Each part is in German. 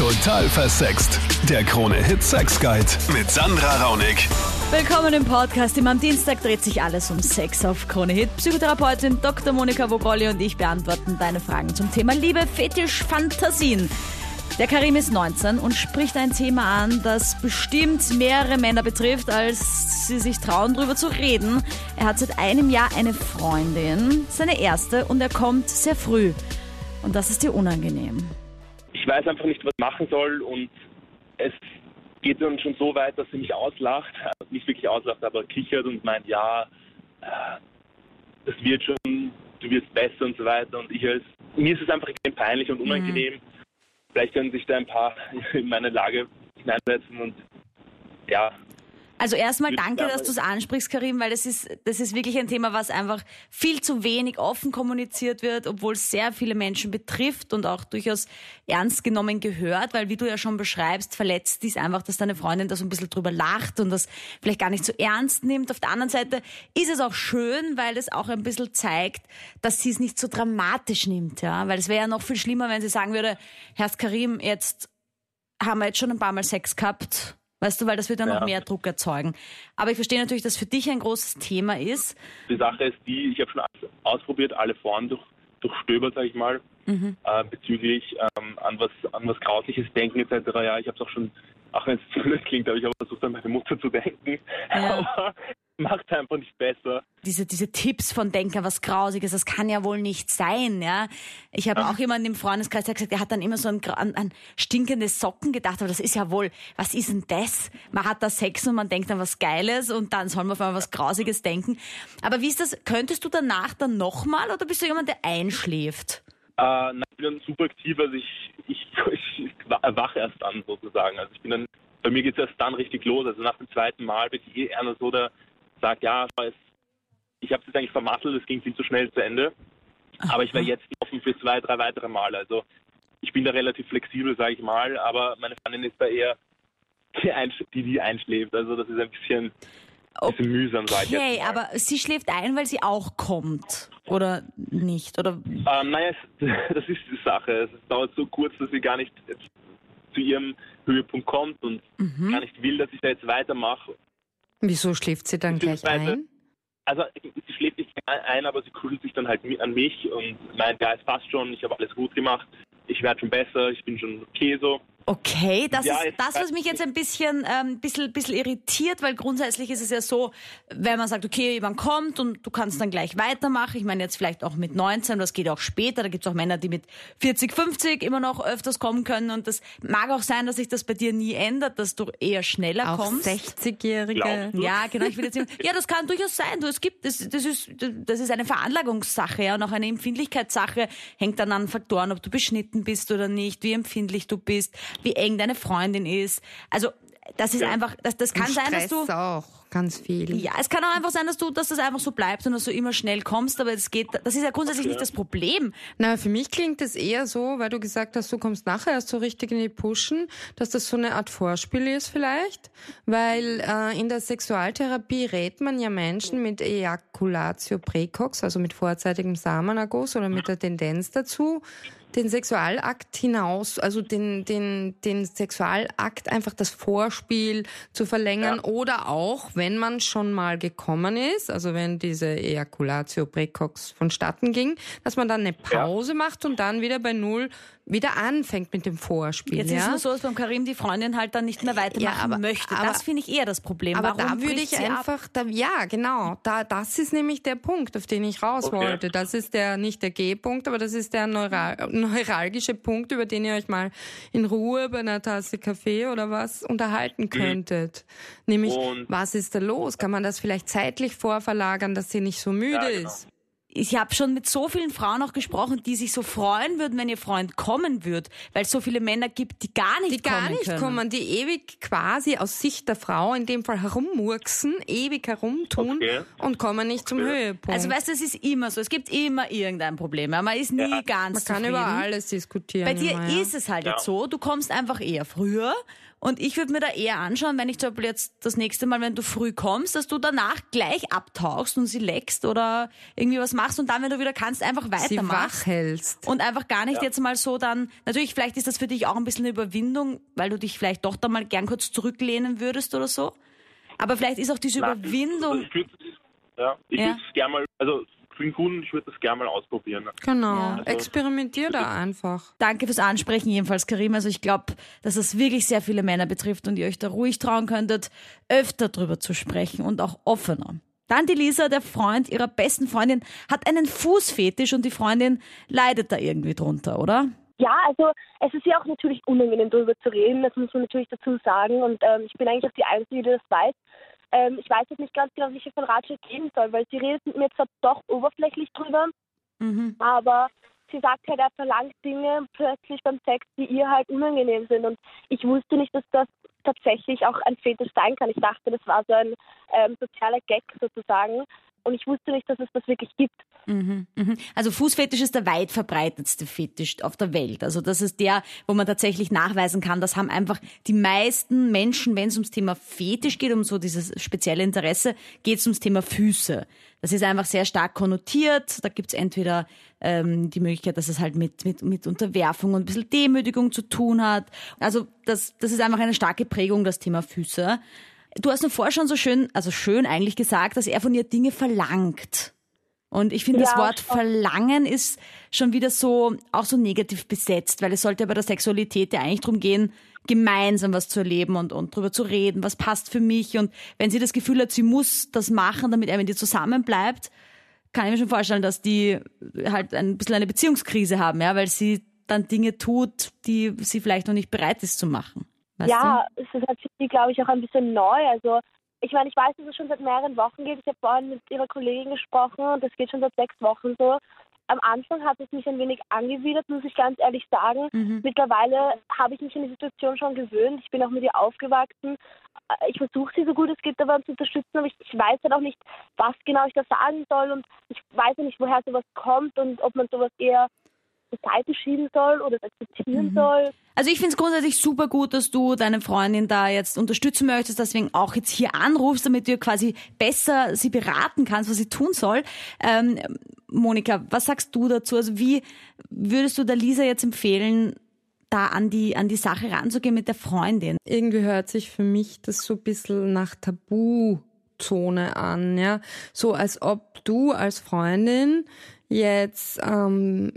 Total versext. Der Krone-Hit Sex Guide mit Sandra Raunig. Willkommen im Podcast. Immer am Dienstag dreht sich alles um Sex auf Krone Hit. Psychotherapeutin Dr. Monika Wogolli und ich beantworten deine Fragen zum Thema Liebe, Fetisch, Fantasien. Der Karim ist 19 und spricht ein Thema an, das bestimmt mehrere Männer betrifft, als sie sich trauen, darüber zu reden. Er hat seit einem Jahr eine Freundin, seine erste, und er kommt sehr früh. Und das ist dir unangenehm. Ich weiß einfach nicht, was ich machen soll und es geht dann schon so weit, dass sie mich auslacht, also nicht wirklich auslacht, aber kichert und meint, ja, äh, das wird schon, du wirst besser und so weiter. Und ich als, mir ist es einfach extrem peinlich und unangenehm. Vielleicht können sich da ein paar in meine Lage hineinsetzen und ja, Also erstmal danke, dass du es ansprichst, Karim, weil das ist, das ist wirklich ein Thema, was einfach viel zu wenig offen kommuniziert wird, obwohl es sehr viele Menschen betrifft und auch durchaus ernst genommen gehört, weil wie du ja schon beschreibst, verletzt dies einfach, dass deine Freundin da so ein bisschen drüber lacht und das vielleicht gar nicht so ernst nimmt. Auf der anderen Seite ist es auch schön, weil es auch ein bisschen zeigt, dass sie es nicht so dramatisch nimmt, ja, weil es wäre ja noch viel schlimmer, wenn sie sagen würde, Herr Karim, jetzt haben wir jetzt schon ein paar Mal Sex gehabt. Weißt du, weil das wird dann noch Ja. mehr Druck erzeugen. Aber ich verstehe natürlich, dass für dich ein großes Thema ist. die Sache ist die, ich habe schon alles ausprobiert, alle Foren durch, durchstöbert, sage ich mal, äh, bezüglich ähm, an was an was Grausliches denken etc. Ja, ich habe es auch schon, auch wenn es blöd klingt, aber ich habe versucht, an meine Mutter zu denken. Ja. Aber macht einfach nicht besser. Diese, diese Tipps von Denker, was Grausiges, das kann ja wohl nicht sein, ja. Ich habe auch jemanden im Freundeskreis, der hat gesagt, der hat dann immer so an, an, an stinkende Socken gedacht, aber das ist ja wohl, was ist denn das? Man hat da Sex und man denkt an was Geiles und dann soll man auf einmal was Grausiges denken. Aber wie ist das, könntest du danach dann nochmal oder bist du jemand, der einschläft? Äh, nein, ich bin dann super aktiv, also ich, ich, ich erwache erst an sozusagen. Also ich bin dann, bei mir geht es erst dann richtig los. Also nach dem zweiten Mal bin ich eh einer so, der sagt, ja, es, ich habe es jetzt eigentlich vermasselt, es ging viel zu schnell zu Ende. Aber ich wäre jetzt offen für zwei, drei weitere Male. Also ich bin da relativ flexibel, sage ich mal, aber meine Freundin ist da eher die, die einschläft. Also das ist ein bisschen, bisschen mühsam, sage ich Okay, jetzt mal. aber sie schläft ein, weil sie auch kommt. Oder nicht? Oder Ähm, naja, es, das ist die Sache. Es dauert so kurz, dass sie gar nicht jetzt zu ihrem Höhepunkt kommt und Mhm. gar nicht will, dass ich da jetzt weitermache. Wieso schläft sie dann gleich Beziehungsweise- ein? Also sie schläft nicht ein, aber sie kuschelt sich dann halt mi- an mich und meint, ja, es passt schon, ich habe alles gut gemacht, ich werde schon besser, ich bin schon okay so. Okay, das Ja, ist das, was mich jetzt ein bisschen, ähm, bisschen, bisschen irritiert, weil grundsätzlich ist es ja so, wenn man sagt, okay, jemand kommt und du kannst dann gleich weitermachen. Ich meine jetzt vielleicht auch mit 19, das geht auch später. Da gibt es auch Männer, die mit 40, 50 immer noch öfters kommen können. Und das mag auch sein, dass sich das bei dir nie ändert, dass du eher schneller Auch kommst. 60-Jährige. Glaubst du? Ja, genau. Ich will jetzt nicht, ja, das kann durchaus sein. Du, es gibt, das, das ist, das ist eine Veranlagungssache, ja, und auch eine Empfindlichkeitssache. Hängt dann an Faktoren, ob du beschnitten bist oder nicht, wie empfindlich du bist, wie eng deine Freundin ist. Also, das ist einfach, das, das kann sein, dass du, auch ganz viel. ja, es kann auch einfach sein, dass du, dass das einfach so bleibt und dass du immer schnell kommst, aber es geht, das ist ja grundsätzlich nicht das Problem. Na, für mich klingt es eher so, weil du gesagt hast, du kommst nachher erst so richtig in die Pushen, dass das so eine Art Vorspiel ist vielleicht, weil äh, in der Sexualtherapie rät man ja Menschen mit Ejaculatio precox, also mit vorzeitigem Samenerguss oder mit der Tendenz dazu, den Sexualakt hinaus, also den, den, den Sexualakt einfach das Vorspiel zu verlängern Ja. oder auch, wenn man schon mal gekommen ist, also wenn diese Ejaculatio precox vonstatten ging, dass man dann eine Pause macht und dann wieder bei Null wieder anfängt mit dem Vorspiel. Jetzt ja? ist es nur so, dass beim Karim die Freundin halt dann nicht mehr weitermachen Ja, aber- möchte. aber- das finde ich eher das Problem. Aber Warum da würde ich einfach, da, ja, genau, da, das ist nämlich der Punkt, auf den ich raus Okay. wollte. Das ist der, nicht der G-Punkt, aber das ist der neural, neuralgische Punkt, über den ihr euch mal in Ruhe bei einer Tasse Kaffee oder was unterhalten könntet. Nämlich, Und- was ist da los? Kann man das vielleicht zeitlich vorverlagern, dass sie nicht so müde Ja, genau. ist? Ich habe schon mit so vielen Frauen auch gesprochen, die sich so freuen würden, wenn ihr Freund kommen wird, weil es so viele Männer gibt, die gar nicht Die gar kommen nicht können. kommen, die ewig quasi aus Sicht der Frau in dem Fall herummurksen, ewig herumtun Okay. und kommen nicht zum Okay. Höhepunkt. Also weißt du, es ist immer so, es gibt immer irgendein Problem. ja. Man ist nie Ja. ganz Man kann zufrieden. über alles diskutieren. Bei dir immer, ja. ist es halt Ja. jetzt so, du kommst einfach eher früher Und ich würde mir da eher anschauen, wenn ich zum Beispiel jetzt das nächste Mal, wenn du früh kommst, dass du danach gleich abtauchst und sie leckst oder irgendwie was machst und dann, wenn du wieder kannst, einfach weitermachst. Sie wach hältst. Und einfach gar nicht jetzt mal so dann, natürlich, vielleicht ist das für dich auch ein bisschen eine Überwindung, weil du dich vielleicht doch da mal gern kurz zurücklehnen würdest oder so. Aber vielleicht ist auch diese Überwindung. Ich würde ja, ich Ja. würde es gerne mal, also für den Kunden, ich würde das gerne mal ausprobieren. Genau. Ja. Experimentier da einfach. Danke fürs Ansprechen jedenfalls, Karim. Also ich glaube, dass es wirklich sehr viele Männer betrifft und ihr euch da ruhig trauen könntet, öfter drüber zu sprechen und auch offener. Dann die Lisa, der Freund ihrer besten Freundin, hat einen Fußfetisch und die Freundin leidet da irgendwie drunter, oder? Ja, also es ist ja auch natürlich unangenehm, darüber zu reden. Das muss man natürlich dazu sagen. Und ähm, ich bin eigentlich auch die Einzige, die das weiß. Ähm, ich weiß jetzt nicht ganz genau, wie ich ihr von Ratschlag geben soll, weil sie redet mit mir zwar doch oberflächlich drüber, Mhm. aber sie sagt halt, er verlangt Dinge plötzlich beim Sex, die ihr halt unangenehm sind. Und ich wusste nicht, dass das tatsächlich auch ein Fetisch sein kann. Ich dachte, das war so ein ähm, sozialer Gag sozusagen. Und ich wusste nicht, dass es das wirklich gibt. Mhm, mhm. Also Fußfetisch ist der weit verbreitetste Fetisch auf der Welt. Also das ist der, wo man tatsächlich nachweisen kann, das haben einfach die meisten Menschen, wenn es ums Thema Fetisch geht, um so dieses spezielle Interesse, geht es ums Thema Füße. Das ist einfach sehr stark konnotiert. Da gibt es entweder ähm, die Möglichkeit, dass es halt mit, mit, mit Unterwerfung und ein bisschen Demütigung zu tun hat. Also das, das ist einfach eine starke Prägung, das Thema Füße. Du hast vorher schon so schön, also schön eigentlich gesagt, dass er von ihr Dinge verlangt. Und ich finde, das Ja, Wort schon. verlangen ist schon wieder so, auch so negativ besetzt, weil es sollte ja bei der Sexualität ja eigentlich darum gehen, gemeinsam was zu erleben und, und drüber zu reden, was passt für mich. Und wenn sie das Gefühl hat, sie muss das machen, damit er mit ihr zusammenbleibt, kann ich mir schon vorstellen, dass die halt ein bisschen eine Beziehungskrise haben, ja, weil sie dann Dinge tut, die sie vielleicht noch nicht bereit ist zu machen. Weißt ja, es ist halt für sie, glaube ich, auch ein bisschen neu. Also ich meine, ich weiß, dass es schon seit mehreren Wochen geht. Ich habe vorhin mit ihrer Kollegin gesprochen und das geht schon seit sechs Wochen so. Am Anfang hat es mich ein wenig angewidert, muss ich ganz ehrlich sagen. Mhm. Mittlerweile habe ich mich an die Situation schon gewöhnt. Ich bin auch mit ihr aufgewachsen. Äh, Ich versuche sie so gut es geht dabei zu unterstützen, aber ich, ich weiß halt auch nicht, was genau ich da sagen soll und ich weiß ja nicht, woher sowas kommt und ob man sowas eher Seite schieben soll oder es akzeptieren soll. Also ich finde es grundsätzlich super gut, dass du deine Freundin da jetzt unterstützen möchtest, deswegen auch jetzt hier anrufst, damit du quasi besser sie beraten kannst, was sie tun soll. Ähm, Monika, was sagst du dazu? Also wie würdest du der Lisa jetzt empfehlen, da an die, an die Sache ranzugehen mit der Freundin? Irgendwie hört sich für mich das so ein bisschen nach Tabuzone an, ja. So als ob du als Freundin jetzt ähm,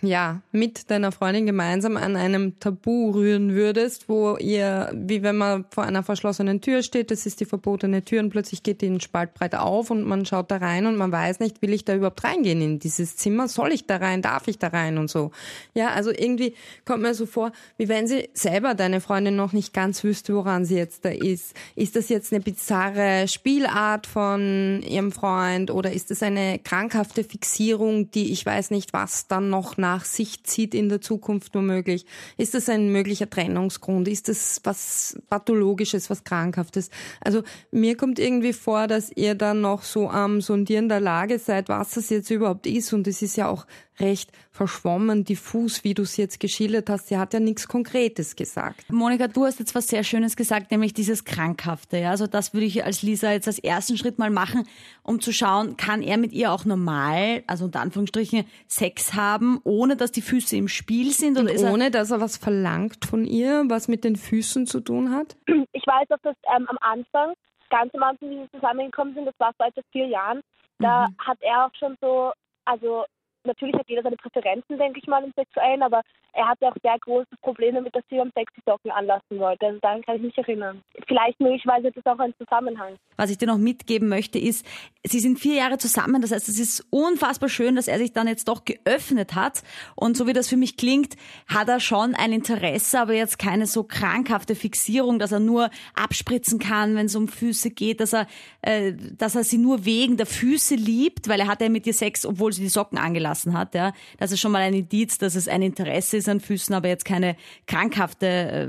ja mit deiner Freundin gemeinsam an einem Tabu rühren würdest, wo ihr, wie wenn man vor einer verschlossenen Tür steht, das ist die verbotene Tür und plötzlich geht die in Spaltbreit auf und man schaut da rein und man weiß nicht, will ich da überhaupt reingehen in dieses Zimmer? Soll ich da rein? Darf ich da rein? Und so. Ja, also irgendwie kommt mir so vor, wie wenn sie selber deine Freundin noch nicht ganz wüsste, woran sie jetzt da ist. Ist das jetzt eine bizarre Spielart von ihrem Freund oder ist es eine krankhafte Fixierung, die ich weiß nicht, was dann noch nach sich zieht in der Zukunft womöglich? Ist das ein möglicher Trennungsgrund? Ist das was pathologisches, was krankhaftes? Also mir kommt irgendwie vor, dass ihr dann noch so am Sondieren der Lage seid, was das jetzt überhaupt ist und es ist ja auch recht verschwommen, diffus, wie du es jetzt geschildert hast. Sie hat ja nichts Konkretes gesagt. Monika, du hast jetzt was sehr Schönes gesagt, nämlich dieses Krankhafte. Ja? Also das würde ich als Lisa jetzt als ersten Schritt mal machen, um zu schauen, kann er mit ihr auch normal, also unter Anführungsstrichen, Sex haben, ohne dass die Füße im Spiel sind? Oder Und ist er, ohne, dass er was verlangt von ihr, was mit den Füßen zu tun hat? ich weiß auch, dass ähm, am Anfang, ganz am Anfang, wie sie zusammengekommen sind, das war vor etwa vier Jahren, da hat er auch schon so, also natürlich hat jeder seine Präferenzen, denke ich mal, im Sexuellen, aber er hatte auch sehr große Probleme mit, dass sie am Sex die Socken anlassen wollte. Also daran kann ich mich erinnern. Vielleicht möglicherweise ist das auch ein Zusammenhang. was ich dir noch mitgeben möchte, ist, sie sind vier Jahre zusammen. Das heißt, es ist unfassbar schön, dass er sich dann jetzt doch geöffnet hat. Und so wie das für mich klingt, hat er schon ein Interesse, aber jetzt keine so krankhafte Fixierung, dass er nur abspritzen kann, wenn es um Füße geht, dass er, äh, dass er sie nur wegen der Füße liebt, weil er hat ja mit ihr Sex, obwohl sie die Socken angelassen hat. Ja, das ist schon mal ein Indiz, dass es ein Interesse ist an Füßen, aber jetzt keine krankhafte äh,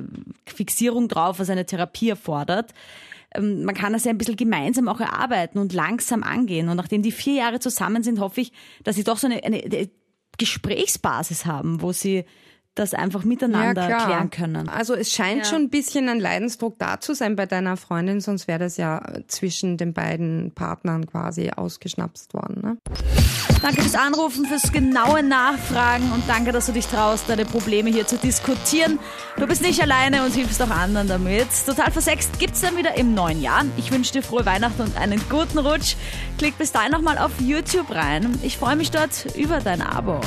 Fixierung drauf, was eine Therapie erfordert ähm, man kann das ja ein bisschen gemeinsam auch erarbeiten und langsam angehen. Und nachdem die vier Jahre zusammen sind, hoffe ich, dass sie doch so eine, eine, eine Gesprächsbasis haben, wo sie das einfach miteinander Ja, klären können. Also es scheint Ja. schon ein bisschen ein Leidensdruck da zu sein bei deiner Freundin, sonst wäre das ja zwischen den beiden Partnern quasi ausgeschnapst worden. Ne? Danke fürs Anrufen, fürs genaue Nachfragen und danke, dass du dich traust, deine Probleme hier zu diskutieren. Du bist nicht alleine und hilfst auch anderen damit. Total versext gibt's dann wieder im neuen Jahr. Ich wünsche dir frohe Weihnachten und einen guten Rutsch. Klick bis dahin nochmal auf YouTube rein. Ich freue mich dort über dein Abo.